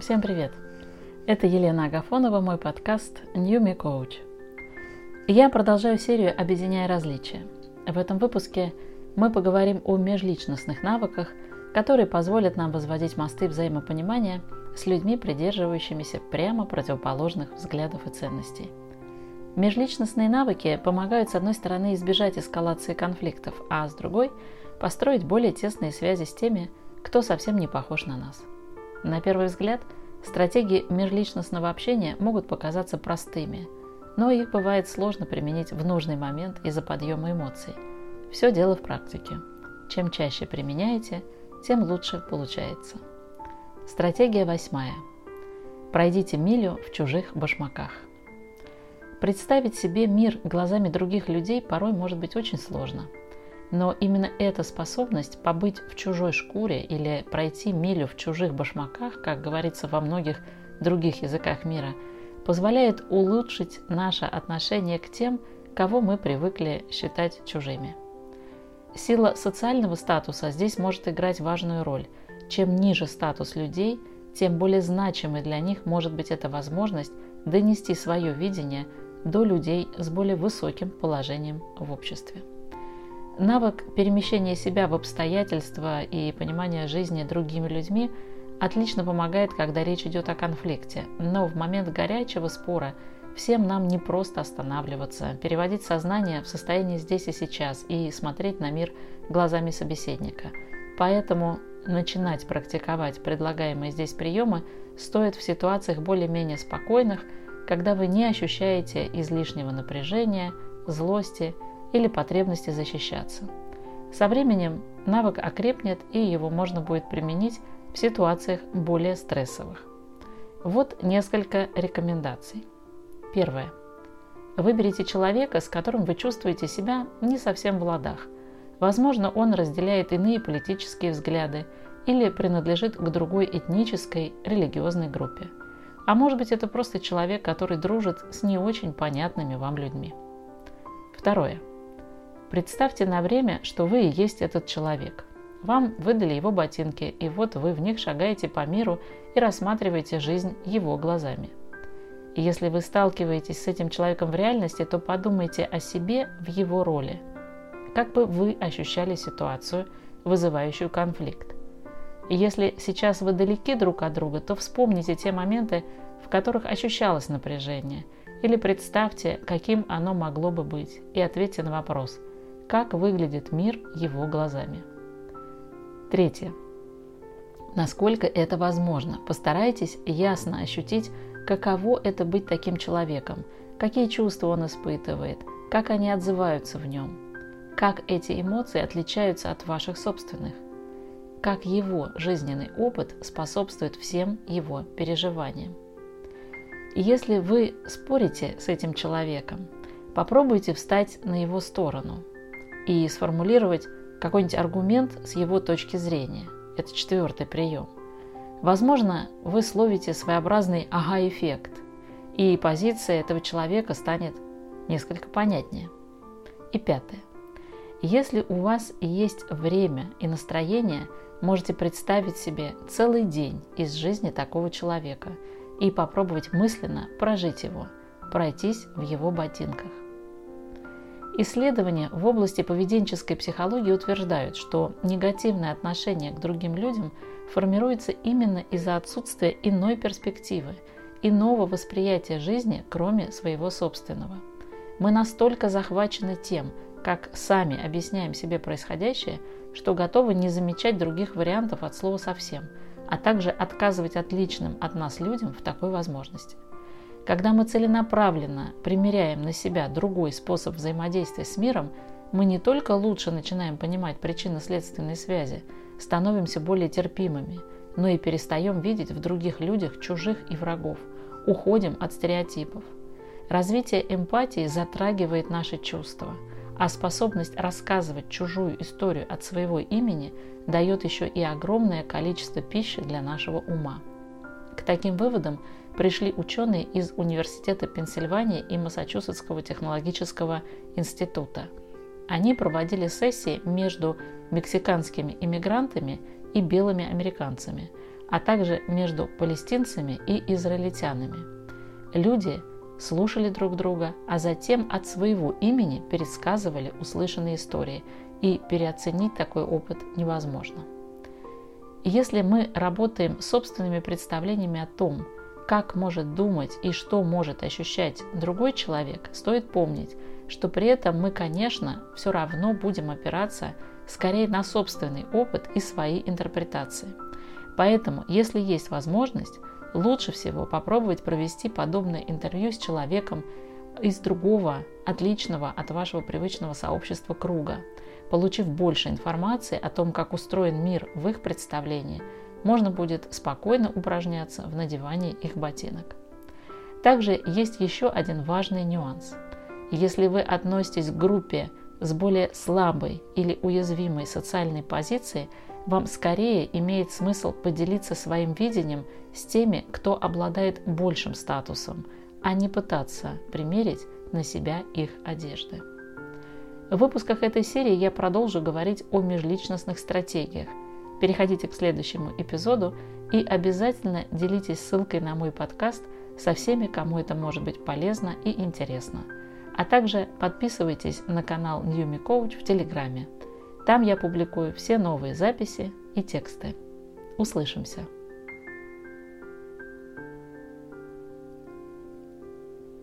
Всем привет! Это Елена Агафонова, мой подкаст New Me Coach. Я продолжаю серию «Объединяя различия». В этом выпуске мы поговорим о межличностных навыках, которые позволят нам возводить мосты взаимопонимания с людьми, придерживающимися прямо противоположных взглядов и ценностей. Межличностные навыки помогают, с одной стороны, избежать эскалации конфликтов, а с другой – построить более тесные связи с теми, кто совсем не похож на нас. На первый взгляд, стратегии межличностного общения могут показаться простыми, но их бывает сложно применить в нужный момент из-за подъема эмоций. Все дело в практике. Чем чаще применяете, тем лучше получается. Стратегия восьмая. Пройдите милю в чужих башмаках. Представить себе мир глазами других людей порой может быть очень сложно – но именно эта способность побыть в чужой шкуре или пройти милю в чужих башмаках, как говорится во многих других языках мира, позволяет улучшить наше отношение к тем, кого мы привыкли считать чужими. Сила социального статуса здесь может играть важную роль. Чем ниже статус людей, тем более значимой для них может быть эта возможность донести свое видение до людей с более высоким положением в обществе. Навык перемещения себя в обстоятельства и понимания жизни другими людьми отлично помогает, когда речь идет о конфликте. Но в момент горячего спора всем нам не просто останавливаться, переводить сознание в состояние здесь и сейчас и смотреть на мир глазами собеседника. Поэтому начинать практиковать предлагаемые здесь приемы стоит в ситуациях более-менее спокойных, когда вы не ощущаете излишнего напряжения, злости или потребности защищаться. Со временем навык окрепнет и его можно будет применить в ситуациях более стрессовых. Вот несколько рекомендаций. Первое. Выберите человека, с которым вы чувствуете себя не совсем в ладах. Возможно, он разделяет иные политические взгляды или принадлежит к другой этнической, религиозной группе. А может быть, это просто человек, который дружит с не очень понятными вам людьми. Второе. Представьте на время, что вы и есть этот человек. Вам выдали его ботинки, и вот вы в них шагаете по миру и рассматриваете жизнь его глазами. И если вы сталкиваетесь с этим человеком в реальности, то подумайте о себе в его роли. Как бы вы ощущали ситуацию, вызывающую конфликт? И если сейчас вы далеки друг от друга, то вспомните те моменты, в которых ощущалось напряжение, или представьте, каким оно могло бы быть, и ответьте на вопрос – как выглядит мир его глазами. Третье. Насколько это возможно, постарайтесь ясно ощутить, каково это быть таким человеком, какие чувства он испытывает, как они отзываются в нем, как эти эмоции отличаются от ваших собственных, как его жизненный опыт способствует всем его переживаниям. Если вы спорите с этим человеком, попробуйте встать на его сторону – и сформулировать какой-нибудь аргумент с его точки зрения. Это четвертый прием. Возможно, вы словите своеобразный ага-эффект, и позиция этого человека станет несколько понятнее. И пятое. Если у вас есть время и настроение, можете представить себе целый день из жизни такого человека и попробовать мысленно прожить его, пройтись в его ботинках. Исследования в области поведенческой психологии утверждают, что негативное отношение к другим людям формируется именно из-за отсутствия иной перспективы, иного восприятия жизни, кроме своего собственного. Мы настолько захвачены тем, как сами объясняем себе происходящее, что готовы не замечать других вариантов от слова совсем, а также отказывать отличным от нас людям в такой возможности. Когда мы целенаправленно примеряем на себя другой способ взаимодействия с миром, мы не только лучше начинаем понимать причинно-следственные связи, становимся более терпимыми, но и перестаем видеть в других людях чужих и врагов, уходим от стереотипов. Развитие эмпатии затрагивает наши чувства, а способность рассказывать чужую историю от своего имени дает еще и огромное количество пищи для нашего ума. К таким выводам пришли ученые из Университета Пенсильвании и Массачусетского технологического института. Они проводили сессии между мексиканскими иммигрантами и белыми американцами. а также между палестинцами и израильтянами. Люди слушали друг друга, а затем от своего имени пересказывали услышанные истории, и переоценить такой опыт невозможно. Если мы работаем собственными представлениями о том, как может думать и что может ощущать другой человек, стоит помнить, что при этом мы, конечно, все равно будем опираться скорее на собственный опыт и свои интерпретации. Поэтому, если есть возможность, лучше всего попробовать провести подобное интервью с человеком из другого, отличного от вашего привычного сообщества круга. Получив больше информации о том, как устроен мир в их представлении – можно будет спокойно упражняться в надевании их ботинок. Также есть еще один важный нюанс. Если вы относитесь к группе с более слабой или уязвимой социальной позицией, вам скорее имеет смысл поделиться своим видением с теми, кто обладает большим статусом, а не пытаться примерить на себя их одежды. В выпусках этой серии я продолжу говорить о межличностных стратегиях – Переходите к следующему эпизоду и обязательно делитесь ссылкой на мой подкаст со всеми, кому это может быть полезно и интересно. А также подписывайтесь на канал New Me в Телеграме. Там я публикую все новые записи и тексты. Услышимся!